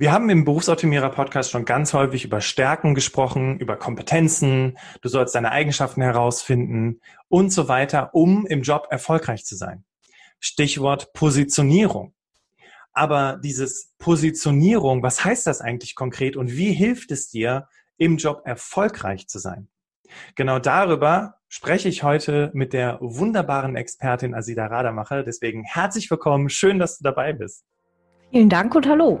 Wir haben im Berufsoptimierer-Podcast schon ganz häufig über Stärken gesprochen, über Kompetenzen, du sollst deine Eigenschaften herausfinden und so weiter, um im Job erfolgreich zu sein. Stichwort Positionierung. Aber dieses Positionierung, was heißt das eigentlich konkret und wie hilft es dir, im Job erfolgreich zu sein? Genau darüber spreche ich heute mit der wunderbaren Expertin Asida Radamacher. Deswegen herzlich willkommen. Schön, dass du dabei bist. Vielen Dank und hallo.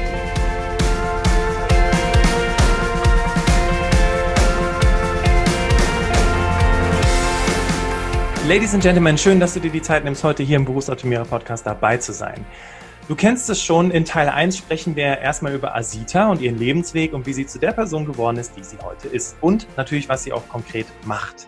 Ladies and Gentlemen, schön, dass du dir die Zeit nimmst, heute hier im Berufsoptimierer Podcast dabei zu sein. Du kennst es schon, in Teil 1 sprechen wir erstmal über Asita und ihren Lebensweg und wie sie zu der Person geworden ist, die sie heute ist. Und natürlich, was sie auch konkret macht.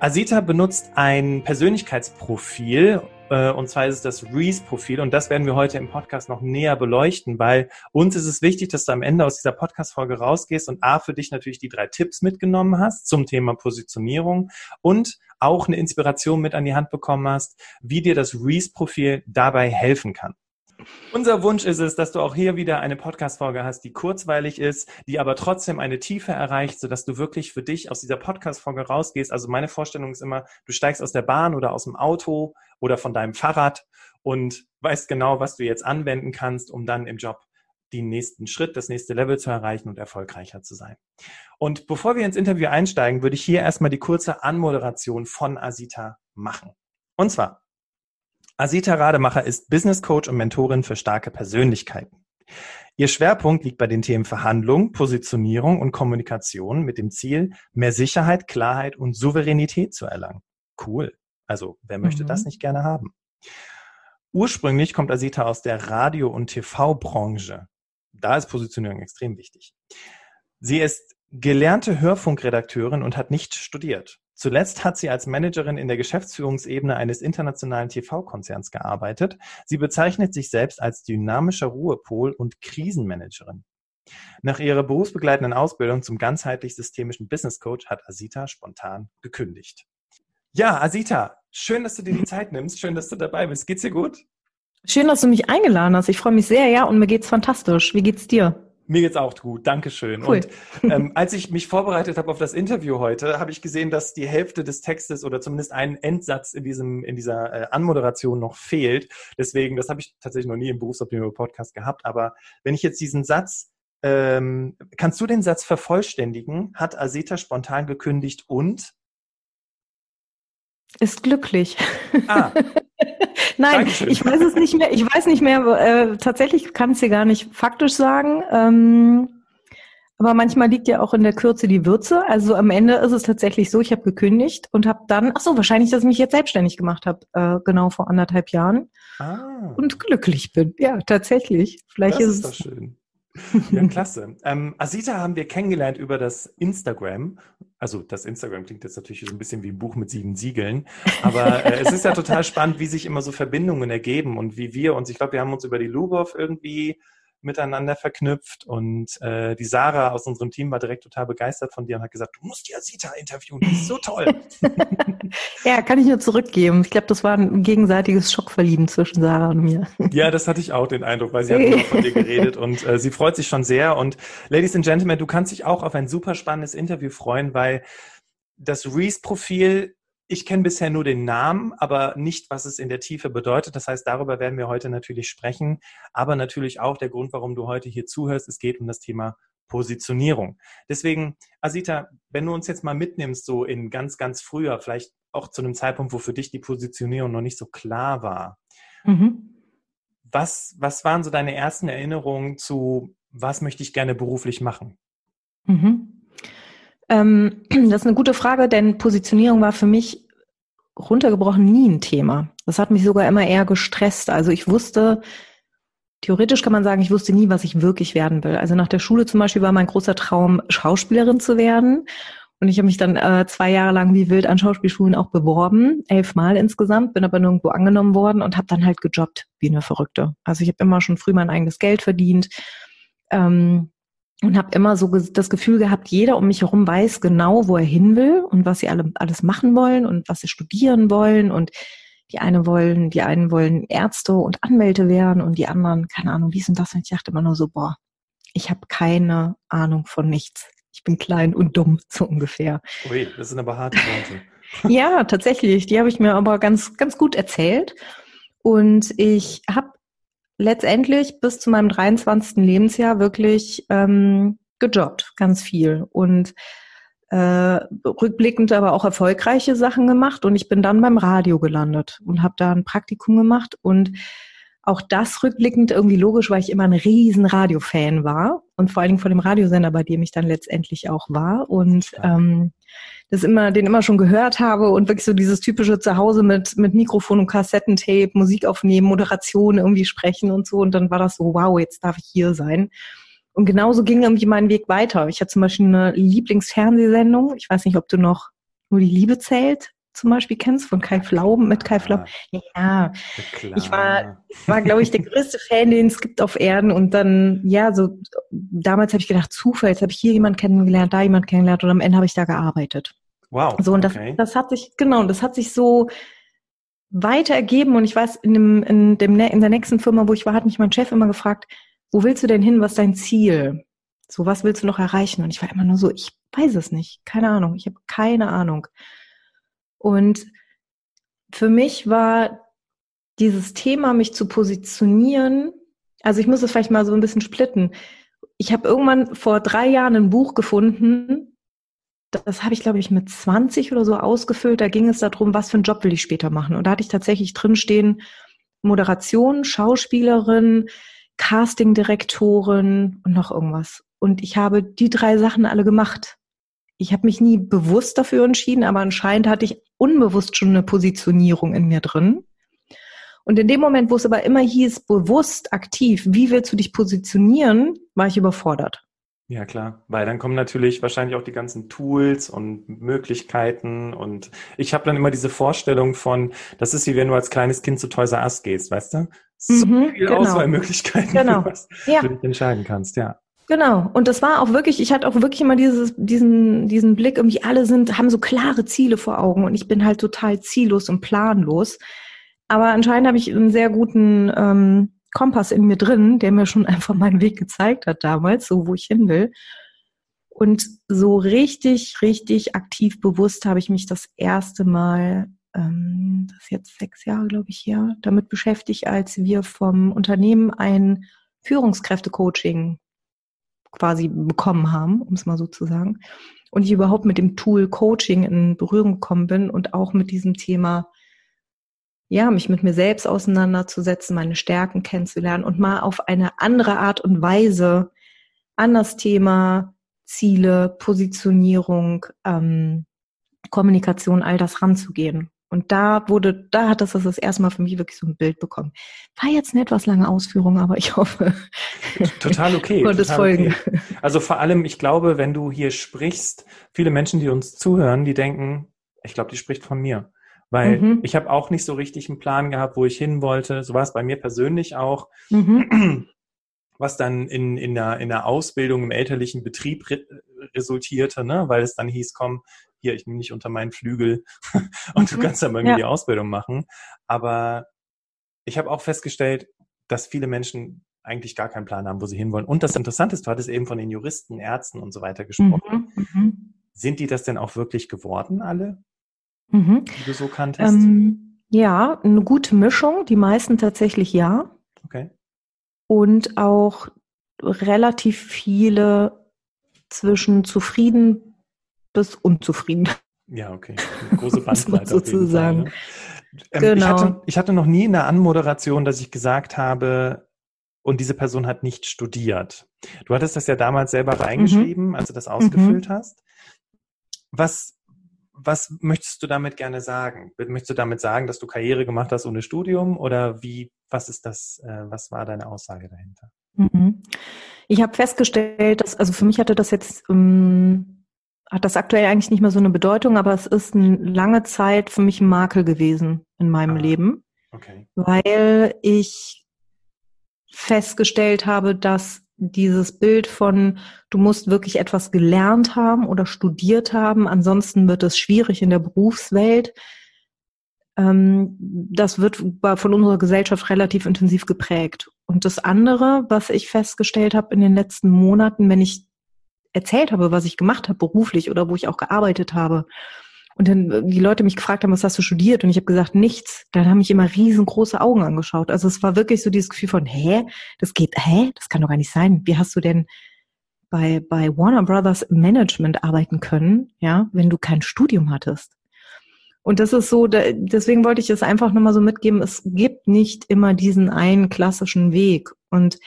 Asita benutzt ein Persönlichkeitsprofil, und zwar ist es das Reese-Profil. Und das werden wir heute im Podcast noch näher beleuchten, weil uns ist es wichtig, dass du am Ende aus dieser Podcast-Folge rausgehst und A, für dich natürlich die drei Tipps mitgenommen hast zum Thema Positionierung und auch eine Inspiration mit an die Hand bekommen hast, wie dir das Reese-Profil dabei helfen kann. Unser Wunsch ist es, dass du auch hier wieder eine Podcast-Folge hast, die kurzweilig ist, die aber trotzdem eine Tiefe erreicht, sodass du wirklich für dich aus dieser Podcast-Folge rausgehst. Also meine Vorstellung ist immer, du steigst aus der Bahn oder aus dem Auto oder von deinem Fahrrad und weißt genau, was du jetzt anwenden kannst, um dann im Job den nächsten Schritt, das nächste Level zu erreichen und erfolgreicher zu sein. Und bevor wir ins Interview einsteigen, würde ich hier erstmal die kurze Anmoderation von Asita machen. Und zwar, Asita Rademacher ist Business Coach und Mentorin für starke Persönlichkeiten. Ihr Schwerpunkt liegt bei den Themen Verhandlung, Positionierung und Kommunikation mit dem Ziel, mehr Sicherheit, Klarheit und Souveränität zu erlangen. Cool. Also, wer möchte mhm. das nicht gerne haben? Ursprünglich kommt Asita aus der Radio- und TV-Branche. Da ist Positionierung extrem wichtig. Sie ist gelernte Hörfunkredakteurin und hat nicht studiert. Zuletzt hat sie als Managerin in der Geschäftsführungsebene eines internationalen TV-Konzerns gearbeitet. Sie bezeichnet sich selbst als dynamischer Ruhepol und Krisenmanagerin. Nach ihrer berufsbegleitenden Ausbildung zum ganzheitlich systemischen Business Coach hat Asita spontan gekündigt. Ja, Asita, schön, dass du dir die Zeit nimmst. Schön, dass du dabei bist. Geht's dir gut? Schön, dass du mich eingeladen hast. Ich freue mich sehr, ja, und mir geht's fantastisch. Wie geht's dir? Mir geht's auch gut, Dankeschön. Cool. Und ähm, als ich mich vorbereitet habe auf das Interview heute, habe ich gesehen, dass die Hälfte des Textes oder zumindest ein Endsatz in diesem in dieser äh, Anmoderation noch fehlt. Deswegen, das habe ich tatsächlich noch nie im Berufsoptimierung Podcast gehabt. Aber wenn ich jetzt diesen Satz ähm, kannst du den Satz vervollständigen? Hat Aseta spontan gekündigt und ist glücklich. Ah. Nein, Dankeschön. ich weiß es nicht mehr. Ich weiß nicht mehr. Äh, tatsächlich kann es dir gar nicht faktisch sagen. Ähm, aber manchmal liegt ja auch in der Kürze die Würze. Also am Ende ist es tatsächlich so, ich habe gekündigt und habe dann, ach so, wahrscheinlich, dass ich mich jetzt selbstständig gemacht habe, äh, genau vor anderthalb Jahren. Ah. Und glücklich bin. Ja, tatsächlich. Vielleicht das ist, ist es. schön. Ja, klasse. Ähm, Asita haben wir kennengelernt über das Instagram. Also das Instagram klingt jetzt natürlich so ein bisschen wie ein Buch mit sieben Siegeln. Aber äh, es ist ja total spannend, wie sich immer so Verbindungen ergeben und wie wir uns, ich glaube, wir haben uns über die Lubov irgendwie miteinander verknüpft und äh, die Sarah aus unserem Team war direkt total begeistert von dir und hat gesagt, du musst die Asita interviewen, die ist so toll. ja, kann ich nur zurückgeben. Ich glaube, das war ein gegenseitiges Schockverlieben zwischen Sarah und mir. ja, das hatte ich auch den Eindruck, weil sie hat nur von dir geredet und äh, sie freut sich schon sehr und Ladies and Gentlemen, du kannst dich auch auf ein super spannendes Interview freuen, weil das Reese-Profil ich kenne bisher nur den Namen, aber nicht, was es in der Tiefe bedeutet. Das heißt, darüber werden wir heute natürlich sprechen. Aber natürlich auch der Grund, warum du heute hier zuhörst. Es geht um das Thema Positionierung. Deswegen, Asita, wenn du uns jetzt mal mitnimmst, so in ganz, ganz früher, vielleicht auch zu einem Zeitpunkt, wo für dich die Positionierung noch nicht so klar war. Mhm. Was, was waren so deine ersten Erinnerungen zu, was möchte ich gerne beruflich machen? Mhm. Ähm, das ist eine gute Frage, denn Positionierung war für mich runtergebrochen nie ein Thema. Das hat mich sogar immer eher gestresst. Also ich wusste, theoretisch kann man sagen, ich wusste nie, was ich wirklich werden will. Also nach der Schule zum Beispiel war mein großer Traum, Schauspielerin zu werden. Und ich habe mich dann äh, zwei Jahre lang wie wild an Schauspielschulen auch beworben, elfmal insgesamt, bin aber nirgendwo angenommen worden und habe dann halt gejobbt wie eine Verrückte. Also ich habe immer schon früh mein eigenes Geld verdient ähm, und habe immer so das Gefühl gehabt, jeder um mich herum weiß genau, wo er hin will und was sie alle alles machen wollen und was sie studieren wollen und die eine wollen, die einen wollen Ärzte und Anwälte werden und die anderen, keine Ahnung, dies und das. Und ich dachte immer nur so, boah, ich habe keine Ahnung von nichts. Ich bin klein und dumm, so ungefähr. Ui, das sind aber harte Worte. ja, tatsächlich. Die habe ich mir aber ganz, ganz gut erzählt. Und ich habe letztendlich bis zu meinem 23. Lebensjahr wirklich ähm, gejobbt, ganz viel. Und äh, rückblickend aber auch erfolgreiche Sachen gemacht und ich bin dann beim Radio gelandet und habe da ein Praktikum gemacht und auch das rückblickend irgendwie logisch, weil ich immer ein riesen Radiofan war und vor allen Dingen von dem Radiosender, bei dem ich dann letztendlich auch war und ähm, das immer, den immer schon gehört habe und wirklich so dieses typische Zuhause mit, mit Mikrofon und Kassettentape, Musik aufnehmen, Moderation irgendwie sprechen und so und dann war das so, wow, jetzt darf ich hier sein. Und genauso ging irgendwie mein Weg weiter. Ich hatte zum Beispiel eine Lieblingsfernsehsendung. Ich weiß nicht, ob du noch nur die Liebe zählt zum Beispiel kennst von Kai Flauben mit Kai Flauben. Ja, ja ich war, war glaube ich, der größte Fan, den es gibt auf Erden. Und dann, ja, so damals habe ich gedacht, Zufall, jetzt habe ich hier jemanden kennengelernt, da jemanden kennengelernt und am Ende habe ich da gearbeitet. Wow. So, und okay. das, das hat sich, genau, das hat sich so weiter ergeben. Und ich weiß, in, dem, in, dem, in der nächsten Firma, wo ich war, hat mich mein Chef immer gefragt, wo willst du denn hin? Was ist dein Ziel? So, was willst du noch erreichen? Und ich war immer nur so, ich weiß es nicht. Keine Ahnung. Ich habe keine Ahnung. Und für mich war dieses Thema, mich zu positionieren, also ich muss es vielleicht mal so ein bisschen splitten. Ich habe irgendwann vor drei Jahren ein Buch gefunden, das habe ich, glaube ich, mit 20 oder so ausgefüllt. Da ging es darum, was für einen Job will ich später machen. Und da hatte ich tatsächlich drinstehen, Moderation, Schauspielerin, Castingdirektorin und noch irgendwas. Und ich habe die drei Sachen alle gemacht. Ich habe mich nie bewusst dafür entschieden, aber anscheinend hatte ich unbewusst schon eine Positionierung in mir drin. Und in dem Moment, wo es aber immer hieß, bewusst, aktiv, wie willst du dich positionieren, war ich überfordert. Ja, klar, weil dann kommen natürlich wahrscheinlich auch die ganzen Tools und Möglichkeiten und ich habe dann immer diese Vorstellung von, das ist wie wenn du als kleines Kind zu Toys R Us gehst, weißt du? So mhm, viele genau. Auswahlmöglichkeiten, genau. was ja. du dich entscheiden kannst, ja. Genau. Und das war auch wirklich, ich hatte auch wirklich immer dieses, diesen, diesen Blick, irgendwie alle sind, haben so klare Ziele vor Augen und ich bin halt total ziellos und planlos. Aber anscheinend habe ich einen sehr guten ähm, Kompass in mir drin, der mir schon einfach meinen Weg gezeigt hat damals, so wo ich hin will. Und so richtig, richtig aktiv bewusst habe ich mich das erste Mal, ähm, das ist jetzt sechs Jahre, glaube ich, her, damit beschäftigt, als wir vom Unternehmen ein Führungskräfte-Coaching quasi bekommen haben, um es mal so zu sagen. Und ich überhaupt mit dem Tool Coaching in Berührung gekommen bin und auch mit diesem Thema ja, mich mit mir selbst auseinanderzusetzen, meine Stärken kennenzulernen und mal auf eine andere Art und Weise an das Thema Ziele, Positionierung, ähm, Kommunikation, all das ranzugehen. Und da wurde, da hat das das erste Mal für mich wirklich so ein Bild bekommen. War jetzt eine etwas lange Ausführung, aber ich hoffe. Total okay. total folgen. Okay. Also vor allem, ich glaube, wenn du hier sprichst, viele Menschen, die uns zuhören, die denken, ich glaube, die spricht von mir. Weil mhm. ich habe auch nicht so richtig einen Plan gehabt, wo ich hin wollte. So war es bei mir persönlich auch. Mhm. Was dann in, in, der, in der Ausbildung im elterlichen Betrieb re resultierte, ne? weil es dann hieß, komm, hier, ich nehme nicht unter meinen Flügel und mhm. du kannst dann bei mir ja. die Ausbildung machen. Aber ich habe auch festgestellt, dass viele Menschen eigentlich gar keinen Plan haben, wo sie hinwollen. Und das Interessante ist, du hattest eben von den Juristen, Ärzten und so weiter gesprochen. Mhm. mhm. Sind die das denn auch wirklich geworden, alle? mhm. die du so kanntest? Ähm, ja, eine gute Mischung. Die meisten tatsächlich ja. Okay. Und auch relativ viele zwischen zufrieden bis unzufrieden. Ja, okay. Eine große Bandbreite. sozusagen. Ne? Ähm, genau. Ich hatte, ich hatte noch nie in der Anmoderation, dass ich gesagt habe, und diese Person hat nicht studiert. Du hattest das ja damals selber reingeschrieben, mhm. als du das ausgefüllt mhm. hast. Was was möchtest du damit gerne sagen? Möchtest du damit sagen, dass du Karriere gemacht hast ohne Studium oder wie, was ist das, äh, was war deine Aussage dahinter? Mhm. Ich habe festgestellt, dass, also für mich hatte das jetzt, ähm, hat das aktuell eigentlich nicht mehr so eine Bedeutung, aber es ist eine lange Zeit für mich ein Makel gewesen in meinem ah, Leben. Okay. Weil ich festgestellt habe, dass dieses Bild von, du musst wirklich etwas gelernt haben oder studiert haben, ansonsten wird es schwierig in der Berufswelt. Ähm, das wird von unserer Gesellschaft relativ intensiv geprägt. Und das andere, was ich festgestellt habe in den letzten Monaten, wenn ich erzählt habe, was ich gemacht habe beruflich oder wo ich auch gearbeitet habe, und dann äh, die Leute mich gefragt haben, was hast du studiert? Und ich habe gesagt, nichts. Dann haben mich immer riesengroße Augen angeschaut. Also es war wirklich so dieses Gefühl von, hä, das geht, hä, das kann doch gar nicht sein. Wie hast du denn bei, bei Warner Brothers Management arbeiten können, ja, wenn du kein Studium hattest? Und das ist so, deswegen wollte ich es einfach nochmal so mitgeben, es gibt nicht immer diesen einen klassischen Weg. Und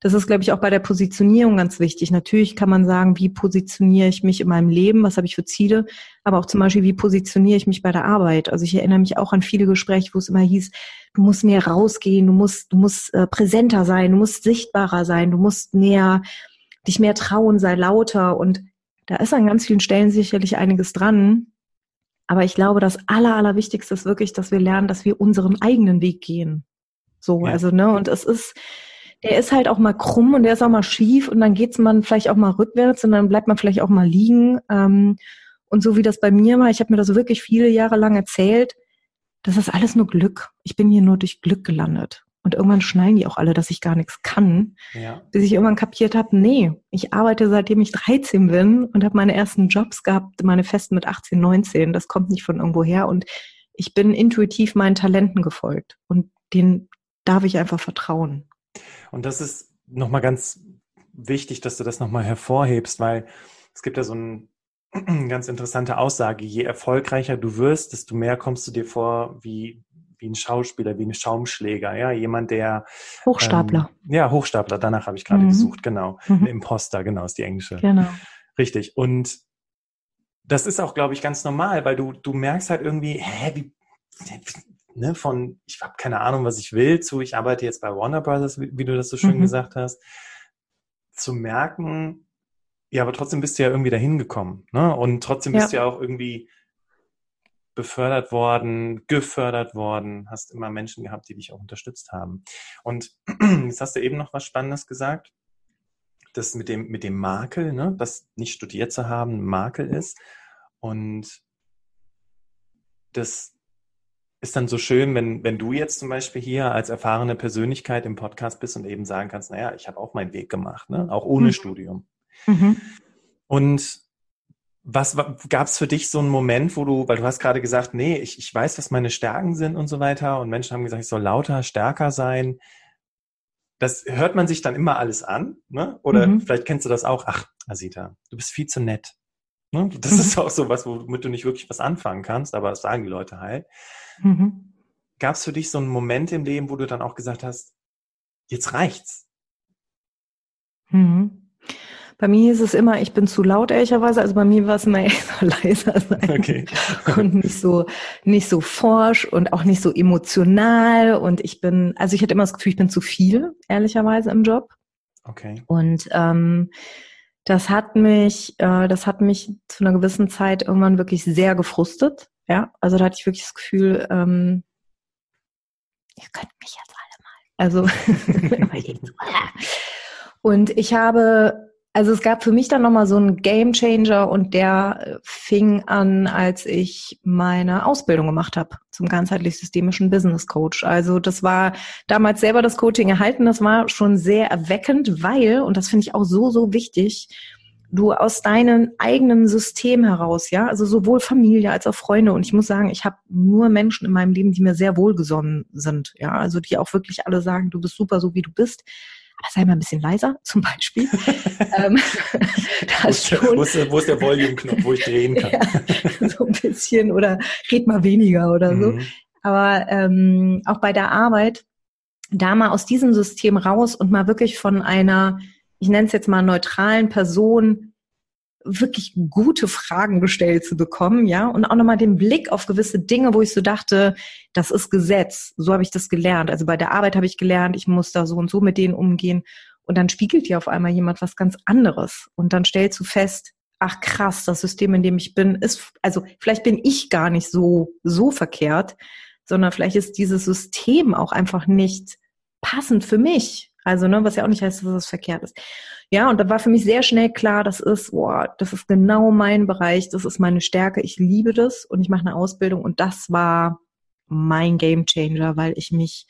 das ist, glaube ich, auch bei der Positionierung ganz wichtig. Natürlich kann man sagen, wie positioniere ich mich in meinem Leben, was habe ich für Ziele, aber auch zum Beispiel, wie positioniere ich mich bei der Arbeit. Also ich erinnere mich auch an viele Gespräche, wo es immer hieß, du musst näher rausgehen, du musst, du musst äh, präsenter sein, du musst sichtbarer sein, du musst näher, dich mehr trauen, sei lauter. Und da ist an ganz vielen Stellen sicherlich einiges dran. Aber ich glaube, das Aller, Allerwichtigste ist wirklich, dass wir lernen, dass wir unseren eigenen Weg gehen. So, ja. also, ne, und es ist, der ist halt auch mal krumm und der ist auch mal schief und dann geht's man vielleicht auch mal rückwärts und dann bleibt man vielleicht auch mal liegen. Ähm, und so wie das bei mir war, ich habe mir das wirklich viele Jahre lang erzählt, das ist alles nur Glück. Ich bin hier nur durch Glück gelandet. Und irgendwann schnallen die auch alle, dass ich gar nichts kann. Ja. Bis ich irgendwann kapiert habe, nee, ich arbeite seitdem ich 13 bin und habe meine ersten Jobs gehabt, meine festen mit 18, 19. Das kommt nicht von irgendwo her. Und ich bin intuitiv meinen Talenten gefolgt. Und denen darf ich einfach vertrauen. Und das ist nochmal ganz wichtig, dass du das nochmal hervorhebst, weil es gibt ja so ein, eine ganz interessante Aussage. Je erfolgreicher du wirst, desto mehr kommst du dir vor wie, wie ein Schauspieler, wie ein Schaumschläger, ja, jemand, der Hochstapler. Ähm, ja, Hochstapler, danach habe ich gerade mhm. gesucht, genau. Mhm. Ein Imposter, genau, ist die englische. Genau. Richtig. Und das ist auch, glaube ich, ganz normal, weil du, du merkst halt irgendwie, hä, wie, ne, von ich habe keine Ahnung, was ich will, zu ich arbeite jetzt bei Warner Brothers, wie, wie du das so schön mhm. gesagt hast, zu merken, ja, aber trotzdem bist du ja irgendwie dahin gekommen, ne? Und trotzdem bist ja. du ja auch irgendwie befördert worden, gefördert worden, hast immer Menschen gehabt, die dich auch unterstützt haben. Und jetzt hast du eben noch was Spannendes gesagt, das mit dem, mit dem Makel, ne, das nicht studiert zu haben, ein Makel ist. Und das, ist dann so schön, wenn, wenn du jetzt zum Beispiel hier als erfahrene Persönlichkeit im Podcast bist und eben sagen kannst, naja, ich habe auch meinen Weg gemacht, ne? auch ohne mhm. Studium. Mhm. Und was gab es für dich so einen Moment, wo du, weil du hast gerade gesagt, nee, ich, ich weiß, was meine Stärken sind und so weiter und Menschen haben gesagt, ich soll lauter, stärker sein. Das hört man sich dann immer alles an, ne? Oder mhm. vielleicht kennst du das auch. Ach, Asita, du bist viel zu nett. Ne? Das mhm. ist auch so was, womit du nicht wirklich was anfangen kannst, aber das sagen die Leute halt. Mhm. Gab es für dich so einen Moment im Leben, wo du dann auch gesagt hast, jetzt reicht's? Mhm. Bei mir ist es immer, ich bin zu laut, ehrlicherweise. Also bei mir war es immer eher so leiser sein. Okay. und nicht so, nicht so forsch und auch nicht so emotional. Und ich bin, also ich hatte immer das Gefühl, ich bin zu viel, ehrlicherweise, im Job. Okay. Und ähm, das hat mich, äh, das hat mich zu einer gewissen Zeit irgendwann wirklich sehr gefrustet. Ja, also da hatte ich wirklich das Gefühl, ähm, ihr könnt mich jetzt alle mal. Also, und ich habe, also es gab für mich dann nochmal so einen Game Changer und der fing an, als ich meine Ausbildung gemacht habe zum ganzheitlich systemischen Business Coach. Also das war damals selber das Coaching erhalten, das war schon sehr erweckend, weil, und das finde ich auch so, so wichtig, du aus deinem eigenen System heraus, ja, also sowohl Familie als auch Freunde. Und ich muss sagen, ich habe nur Menschen in meinem Leben, die mir sehr wohlgesonnen sind, ja, also die auch wirklich alle sagen, du bist super, so wie du bist. Aber sei mal ein bisschen leiser, zum Beispiel. ähm, wo, ist der, wo, ist wo ist der Volume-Knopf, wo ich drehen kann? ja, so ein bisschen oder red mal weniger oder so. Mhm. Aber ähm, auch bei der Arbeit, da mal aus diesem System raus und mal wirklich von einer ich nenne es jetzt mal neutralen Person wirklich gute Fragen gestellt zu bekommen, ja, und auch nochmal den Blick auf gewisse Dinge, wo ich so dachte, das ist Gesetz, so habe ich das gelernt. Also bei der Arbeit habe ich gelernt, ich muss da so und so mit denen umgehen. Und dann spiegelt dir auf einmal jemand was ganz anderes. Und dann stellst du fest, ach krass, das System, in dem ich bin, ist, also vielleicht bin ich gar nicht so, so verkehrt, sondern vielleicht ist dieses System auch einfach nicht passend für mich. Also, ne, was ja auch nicht heißt, dass es verkehrt ist. Ja, und da war für mich sehr schnell klar, das ist, boah, das ist genau mein Bereich, das ist meine Stärke, ich liebe das und ich mache eine Ausbildung und das war mein Game Changer, weil ich mich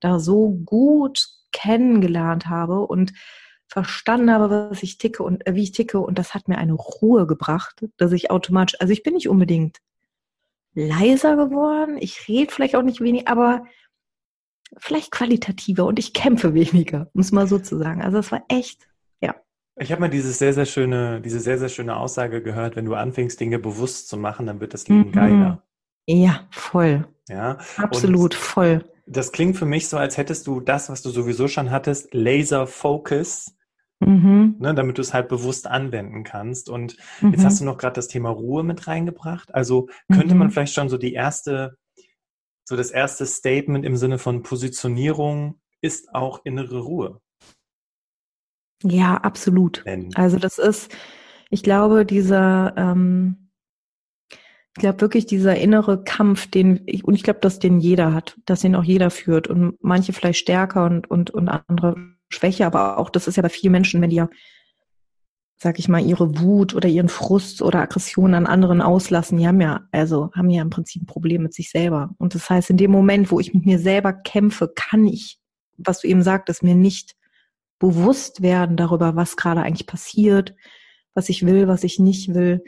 da so gut kennengelernt habe und verstanden habe, was ich ticke und äh, wie ich ticke und das hat mir eine Ruhe gebracht, dass ich automatisch, also ich bin nicht unbedingt leiser geworden, ich rede vielleicht auch nicht wenig, aber vielleicht qualitativer und ich kämpfe weniger, muss man so zu sagen. Also es war echt ich habe mal diese sehr, sehr schöne, diese sehr, sehr schöne Aussage gehört, wenn du anfängst, Dinge bewusst zu machen, dann wird das Leben mhm. geiler. Ja, voll. Ja. Absolut, Und voll. Das klingt für mich so, als hättest du das, was du sowieso schon hattest, Laser Focus, mhm. ne, damit du es halt bewusst anwenden kannst. Und mhm. jetzt hast du noch gerade das Thema Ruhe mit reingebracht. Also könnte man mhm. vielleicht schon so die erste, so das erste Statement im Sinne von Positionierung ist auch innere Ruhe. Ja, absolut. Also das ist, ich glaube, dieser, ähm, ich glaube wirklich dieser innere Kampf, den ich, und ich glaube, dass den jeder hat, dass den auch jeder führt und manche vielleicht stärker und, und, und andere Schwäche, aber auch, das ist ja bei vielen Menschen, wenn die ja, sag ich mal, ihre Wut oder ihren Frust oder Aggression an anderen auslassen, die haben ja, also haben ja im Prinzip ein Problem mit sich selber. Und das heißt, in dem Moment, wo ich mit mir selber kämpfe, kann ich, was du eben sagtest, mir nicht bewusst werden darüber, was gerade eigentlich passiert, was ich will, was ich nicht will.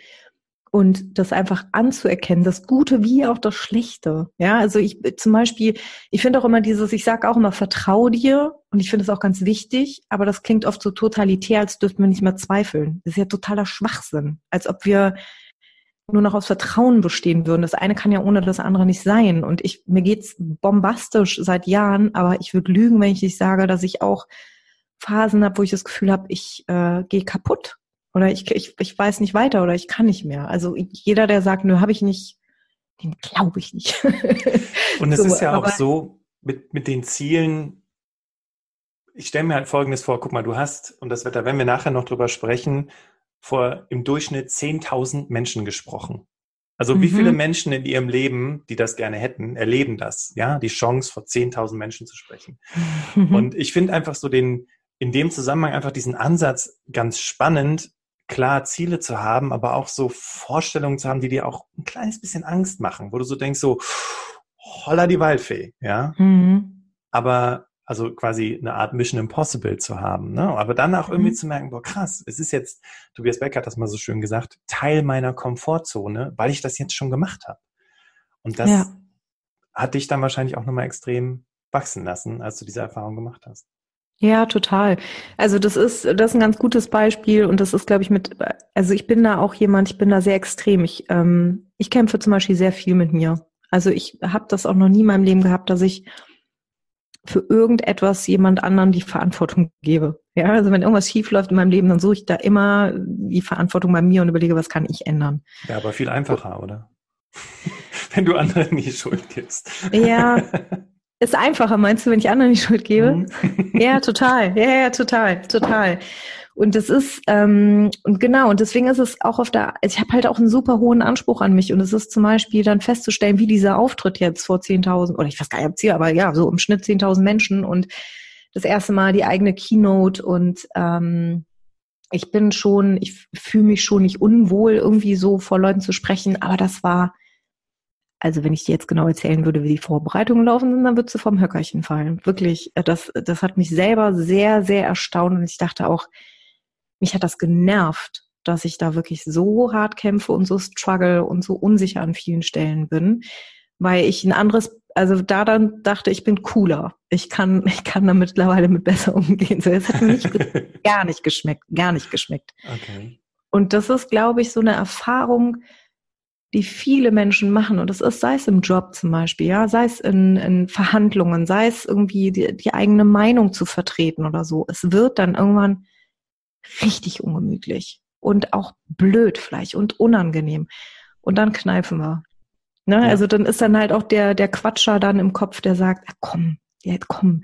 Und das einfach anzuerkennen, das Gute wie auch das Schlechte. Ja, also ich zum Beispiel, ich finde auch immer dieses, ich sage auch immer, vertrau dir und ich finde es auch ganz wichtig, aber das klingt oft so totalitär, als dürften wir nicht mehr zweifeln. Das ist ja totaler Schwachsinn. Als ob wir nur noch aus Vertrauen bestehen würden. Das eine kann ja ohne das andere nicht sein. Und ich, mir geht's bombastisch seit Jahren, aber ich würde lügen, wenn ich nicht sage, dass ich auch Phasen habe, wo ich das Gefühl habe, ich äh, gehe kaputt oder ich, ich, ich weiß nicht weiter oder ich kann nicht mehr. Also jeder, der sagt, nö, habe ich nicht, dem glaube ich nicht. Und es so, ist ja auch so, mit, mit den Zielen, ich stelle mir halt Folgendes vor, guck mal, du hast, und das wird da, wenn wir nachher noch drüber sprechen, vor im Durchschnitt 10.000 Menschen gesprochen. Also mhm. wie viele mhm. Menschen in ihrem Leben, die das gerne hätten, erleben das, ja, die Chance vor 10.000 Menschen zu sprechen. Mhm. Und ich finde einfach so den, in dem Zusammenhang einfach diesen Ansatz ganz spannend, klar Ziele zu haben, aber auch so Vorstellungen zu haben, die dir auch ein kleines bisschen Angst machen, wo du so denkst, so, holla die Waldfee, ja. Mhm. Aber also quasi eine Art Mission Impossible zu haben, ne? Aber dann auch irgendwie mhm. zu merken, boah, krass, es ist jetzt, Tobias Beck hat das mal so schön gesagt, Teil meiner Komfortzone, weil ich das jetzt schon gemacht habe. Und das ja. hat dich dann wahrscheinlich auch nochmal extrem wachsen lassen, als du diese Erfahrung gemacht hast. Ja, total. Also das ist, das ist ein ganz gutes Beispiel und das ist, glaube ich, mit, also ich bin da auch jemand, ich bin da sehr extrem. Ich, ähm, ich kämpfe zum Beispiel sehr viel mit mir. Also ich habe das auch noch nie in meinem Leben gehabt, dass ich für irgendetwas jemand anderen die Verantwortung gebe. Ja, also wenn irgendwas schief läuft in meinem Leben, dann suche ich da immer die Verantwortung bei mir und überlege, was kann ich ändern. Ja, aber viel einfacher, oder? wenn du anderen die Schuld gibst. Ja, Ist einfacher, meinst du, wenn ich anderen die Schuld gebe? Mhm. ja, total. Ja, ja, total, total. Und das ist, ähm, und genau, und deswegen ist es auch auf der, ich habe halt auch einen super hohen Anspruch an mich. Und es ist zum Beispiel dann festzustellen, wie dieser Auftritt jetzt vor 10.000, oder ich weiß gar nicht, ob Ziel, aber ja, so im Schnitt 10.000 Menschen und das erste Mal die eigene Keynote und ähm, ich bin schon, ich fühle mich schon nicht unwohl, irgendwie so vor Leuten zu sprechen, aber das war also wenn ich dir jetzt genau erzählen würde, wie die Vorbereitungen laufen sind, dann würdest du vom Höckerchen fallen. Wirklich, äh, das, das hat mich selber sehr, sehr erstaunt und ich dachte auch, mich hat das genervt, dass ich da wirklich so hart kämpfe und so struggle und so unsicher an vielen Stellen bin, weil ich ein anderes, also da dann dachte, ich bin cooler. Ich kann, ich kann da mittlerweile mit besser umgehen. So, es hat mir nicht, gar nicht geschmeckt, gar nicht geschmeckt. Okay. Und das ist, glaube ich, so eine Erfahrung, die viele Menschen machen. Und das ist, sei es im Job zum Beispiel, ja, sei es in, in Verhandlungen, sei es irgendwie die, die eigene Meinung zu vertreten oder so. Es wird dann irgendwann richtig ungemütlich. und auch blöd vielleicht und unangenehm. Und dann kneifen wir. Ne? Ja. Also dann ist dann halt auch der, der Quatscher dann im Kopf, der sagt, komm, jetzt komm,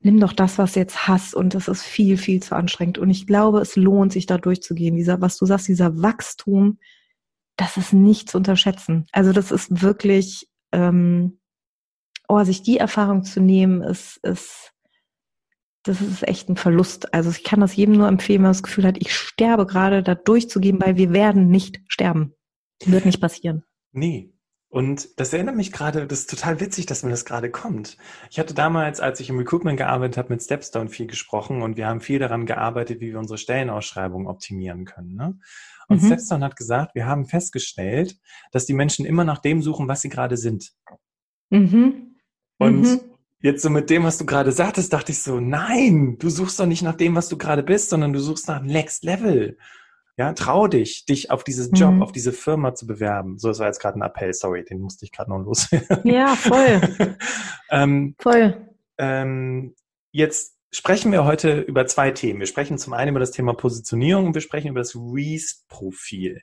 nimm doch das, was du jetzt hast und das ist viel, viel zu anstrengend. Und ich glaube, es lohnt sich da durchzugehen. Dieser, was du sagst, dieser Wachstum, das ist nicht zu unterschätzen. Also das ist wirklich, ähm, oh, sich die Erfahrung zu nehmen, ist, ist, das ist echt ein Verlust. Also ich kann das jedem nur empfehlen, wenn man das Gefühl hat, ich sterbe gerade, da durchzugehen, weil wir werden nicht sterben. Wird nicht passieren. Nee, und das erinnert mich gerade, das ist total witzig, dass mir das gerade kommt. Ich hatte damals, als ich im Recruitment gearbeitet habe, mit Stepstone viel gesprochen und wir haben viel daran gearbeitet, wie wir unsere Stellenausschreibung optimieren können. Ne? Und mhm. Stepstone hat gesagt, wir haben festgestellt, dass die Menschen immer nach dem suchen, was sie gerade sind. Mhm. Und mhm. jetzt so mit dem, was du gerade sagtest, dachte ich so, nein, du suchst doch nicht nach dem, was du gerade bist, sondern du suchst nach Next Level. Ja, trau dich, dich auf dieses Job, mhm. auf diese Firma zu bewerben. So, das war jetzt gerade ein Appell, sorry, den musste ich gerade noch loswerden. Ja, voll. ähm, voll. Ähm, jetzt sprechen wir heute über zwei Themen. Wir sprechen zum einen über das Thema Positionierung und wir sprechen über das Reese-Profil.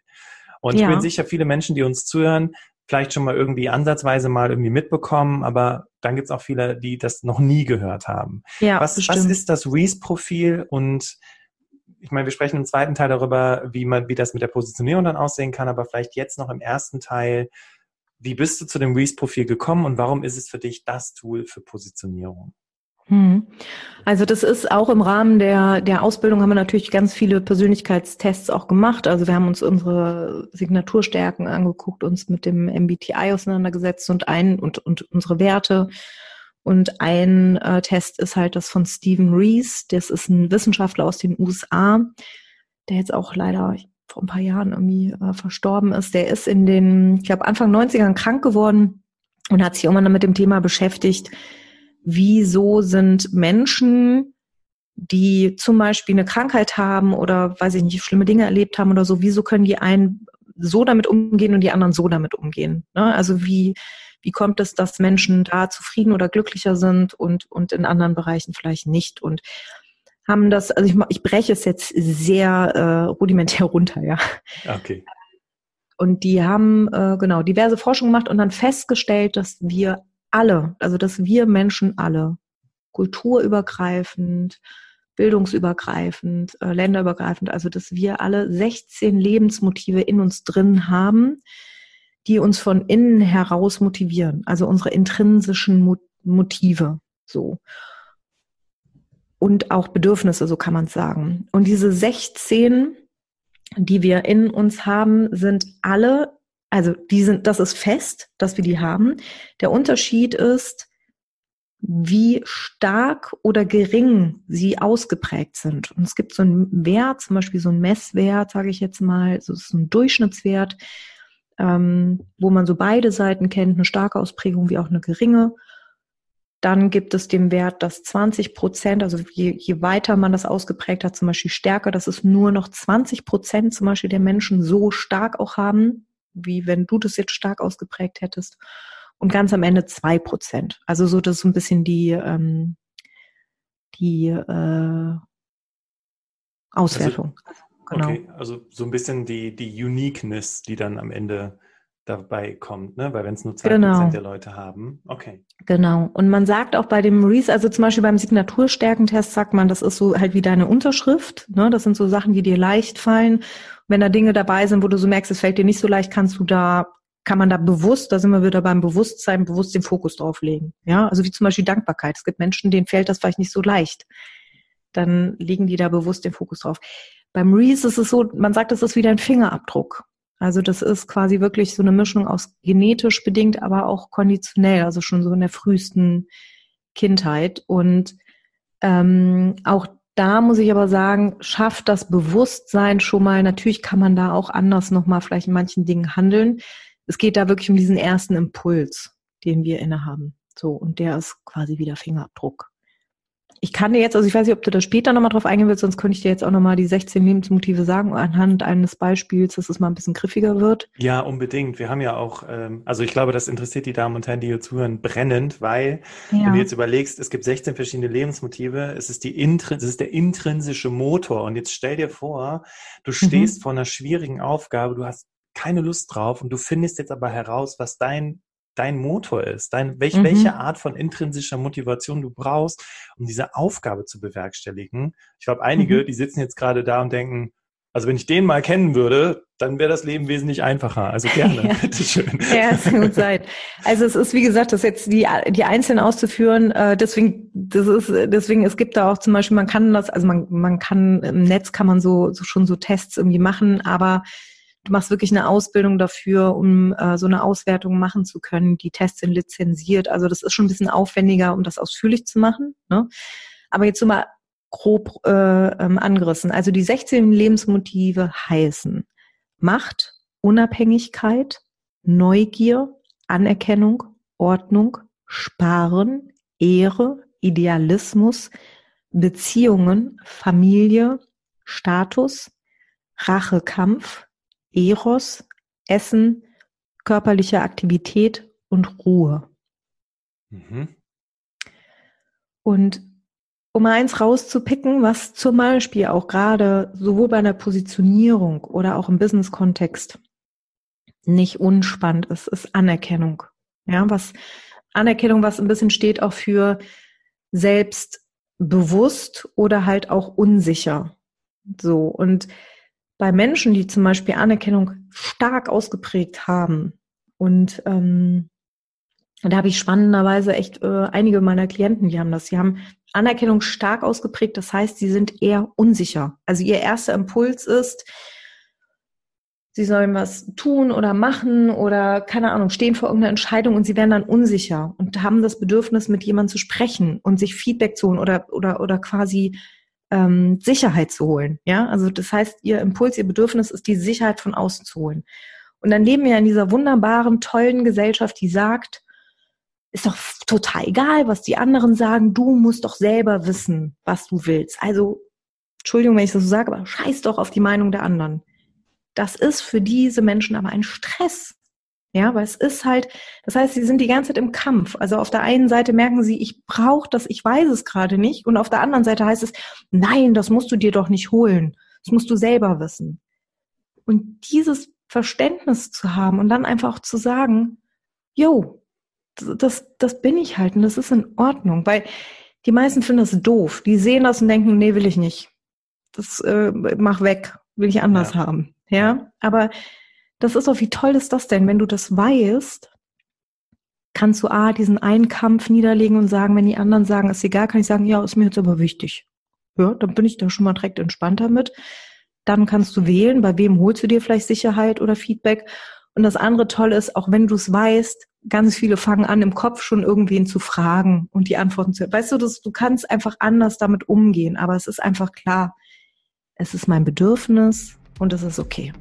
Und ja. ich bin sicher, viele Menschen, die uns zuhören, vielleicht schon mal irgendwie ansatzweise mal irgendwie mitbekommen, aber dann gibt es auch viele, die das noch nie gehört haben. Ja, was, was ist das Reese-Profil und ich meine, wir sprechen im zweiten Teil darüber, wie man, wie das mit der Positionierung dann aussehen kann, aber vielleicht jetzt noch im ersten Teil, wie bist du zu dem Reese-Profil gekommen und warum ist es für dich das Tool für Positionierung? Hm. Also das ist auch im Rahmen der, der Ausbildung haben wir natürlich ganz viele Persönlichkeitstests auch gemacht. Also wir haben uns unsere Signaturstärken angeguckt, uns mit dem MBTI auseinandergesetzt und ein und, und unsere Werte und ein äh, Test ist halt das von Stephen Rees. Das ist ein Wissenschaftler aus den USA, der jetzt auch leider vor ein paar Jahren irgendwie äh, verstorben ist. Der ist in den, ich glaube, Anfang 90ern krank geworden und hat sich irgendwann mit dem Thema beschäftigt, wieso sind Menschen, die zum Beispiel eine Krankheit haben oder, weiß ich nicht, schlimme Dinge erlebt haben oder so, wieso können die einen so damit umgehen und die anderen so damit umgehen? Ne? Also wie, wie kommt es, dass Menschen da zufrieden oder glücklicher sind und, und in anderen Bereichen vielleicht nicht? Und haben das, also ich, ich breche es jetzt sehr äh, rudimentär runter, ja. Okay. Und die haben äh, genau diverse Forschung gemacht und dann festgestellt, dass wir alle, also dass wir Menschen alle, kulturübergreifend, bildungsübergreifend, äh, länderübergreifend, also dass wir alle 16 Lebensmotive in uns drin haben, die uns von innen heraus motivieren, also unsere intrinsischen Motive, so. Und auch Bedürfnisse, so kann man es sagen. Und diese 16, die wir in uns haben, sind alle, also die sind, das ist fest, dass wir die haben. Der Unterschied ist, wie stark oder gering sie ausgeprägt sind. Und es gibt so einen Wert, zum Beispiel so einen Messwert, sage ich jetzt mal, so ist ein Durchschnittswert, ähm, wo man so beide Seiten kennt, eine starke Ausprägung wie auch eine geringe. Dann gibt es den Wert, dass 20 Prozent, also je, je weiter man das ausgeprägt hat, zum Beispiel stärker, dass es nur noch 20 Prozent zum Beispiel der Menschen so stark auch haben, wie wenn du das jetzt stark ausgeprägt hättest. Und ganz am Ende zwei Prozent. Also so, das ist so ein bisschen die, ähm, die äh, Auswertung. Also, genau. Okay, also so ein bisschen die, die Uniqueness, die dann am Ende dabei kommt, ne? Weil wenn es nur zwei genau. der Leute haben. Okay. Genau. Und man sagt auch bei dem Reese, also zum Beispiel beim Signaturstärkentest sagt man, das ist so halt wie deine Unterschrift. Ne? Das sind so Sachen, die dir leicht fallen. Wenn da Dinge dabei sind, wo du so merkst, es fällt dir nicht so leicht, kannst du da, kann man da bewusst, da sind wir wieder beim Bewusstsein, bewusst den Fokus drauf legen. Ja, also wie zum Beispiel Dankbarkeit. Es gibt Menschen, denen fällt das vielleicht nicht so leicht. Dann legen die da bewusst den Fokus drauf. Beim Reese ist es so, man sagt, das ist wie dein Fingerabdruck. Also das ist quasi wirklich so eine Mischung aus genetisch bedingt, aber auch konditionell, also schon so in der frühesten Kindheit. Und ähm, auch da muss ich aber sagen, schafft das Bewusstsein schon mal, natürlich kann man da auch anders nochmal vielleicht in manchen Dingen handeln. Es geht da wirklich um diesen ersten Impuls, den wir innehaben. So, und der ist quasi wie der Fingerabdruck. Ich kann dir jetzt, also ich weiß nicht, ob du da später nochmal drauf eingehen willst, sonst könnte ich dir jetzt auch nochmal die 16 Lebensmotive sagen, anhand eines Beispiels, dass es mal ein bisschen griffiger wird. Ja, unbedingt. Wir haben ja auch, ähm, also ich glaube, das interessiert die Damen und Herren, die hier zuhören, brennend, weil, ja. wenn du jetzt überlegst, es gibt 16 verschiedene Lebensmotive, es ist, die es ist der intrinsische Motor. Und jetzt stell dir vor, du stehst mhm. vor einer schwierigen Aufgabe, du hast keine Lust drauf und du findest jetzt aber heraus, was dein dein Motor ist, dein, welch, mhm. welche Art von intrinsischer Motivation du brauchst, um diese Aufgabe zu bewerkstelligen. Ich glaube, einige, mhm. die sitzen jetzt gerade da und denken, also wenn ich den mal kennen würde, dann wäre das Leben wesentlich einfacher. Also gerne, ja. bitteschön. Ja, es kann gut sein. Also es ist, wie gesagt, das jetzt die, die einzelnen auszuführen, äh, deswegen, das ist, deswegen, es gibt da auch zum Beispiel, man kann das, also man, man kann, im Netz kann man so, so schon so Tests irgendwie machen, aber du machst wirklich eine Ausbildung dafür, um äh, so eine Auswertung machen zu können. Die Tests sind lizenziert. Also das ist schon ein bisschen aufwendiger, um das ausführlich zu machen. Ne? Aber jetzt so mal grob äh, ähm, angerissen. Also die 16 Lebensmotive heißen Macht, Unabhängigkeit, Neugier, Anerkennung, Ordnung, Sparen, Ehre, Idealismus, Beziehungen, Familie, Status, Rachekampf, Eros, Essen, körperliche Aktivität und Ruhe. Mhm. Und um eins rauszupicken, was zum Beispiel auch gerade sowohl bei einer Positionierung oder auch im Business-Kontext nicht unspannend ist, ist Anerkennung. Ja, was Anerkennung, was ein bisschen steht auch für selbstbewusst oder halt auch unsicher. So. Und bei Menschen, die zum Beispiel Anerkennung stark ausgeprägt haben und ähm, da habe ich spannenderweise echt äh, einige meiner Klienten, die haben das. Sie haben Anerkennung stark ausgeprägt, das heißt, sie sind eher unsicher. Also ihr erster Impuls ist, sie sollen was tun oder machen oder keine Ahnung, stehen vor irgendeiner Entscheidung und sie werden dann unsicher und haben das Bedürfnis, mit jemandem zu sprechen und sich Feedback zu holen oder, oder, oder quasi ähm, Sicherheit zu holen. Ja, also das heißt, ihr Impuls, ihr Bedürfnis ist, die Sicherheit von außen zu holen. Und dann leben wir in dieser wunderbaren, tollen Gesellschaft, die sagt, ist doch total egal, was die anderen sagen. Du musst doch selber wissen, was du willst. Also, Entschuldigung, wenn ich das so sage, aber scheiß doch auf die Meinung der anderen. Das ist für diese Menschen aber ein Stress. Ja, weil es ist halt, das heißt, sie sind die ganze Zeit im Kampf. Also auf der einen Seite merken sie, ich brauche das, ich weiß es gerade nicht. Und auf der anderen Seite heißt es, nein, das musst du dir doch nicht holen. Das musst du selber wissen. Und dieses Verständnis zu haben und dann einfach zu sagen, yo, das, das bin ich halt und das ist in Ordnung. Weil die meisten finden das doof. Die sehen das und denken, nee, will ich nicht. Das äh, mach weg, will ich anders ja. haben. Ja, aber das ist doch, wie toll ist das denn, wenn du das weißt, kannst du A, diesen einen Kampf niederlegen und sagen, wenn die anderen sagen, ist egal, kann ich sagen, ja, ist mir jetzt aber wichtig. Ja, dann bin ich da schon mal direkt entspannter mit. Dann kannst du wählen, bei wem holst du dir vielleicht Sicherheit oder Feedback. Und das andere Tolle ist, auch wenn du es weißt, ganz viele fangen an, im Kopf schon irgendwen zu fragen und die Antworten zu. Weißt du, das, du kannst einfach anders damit umgehen, aber es ist einfach klar, es ist mein Bedürfnis und es ist okay.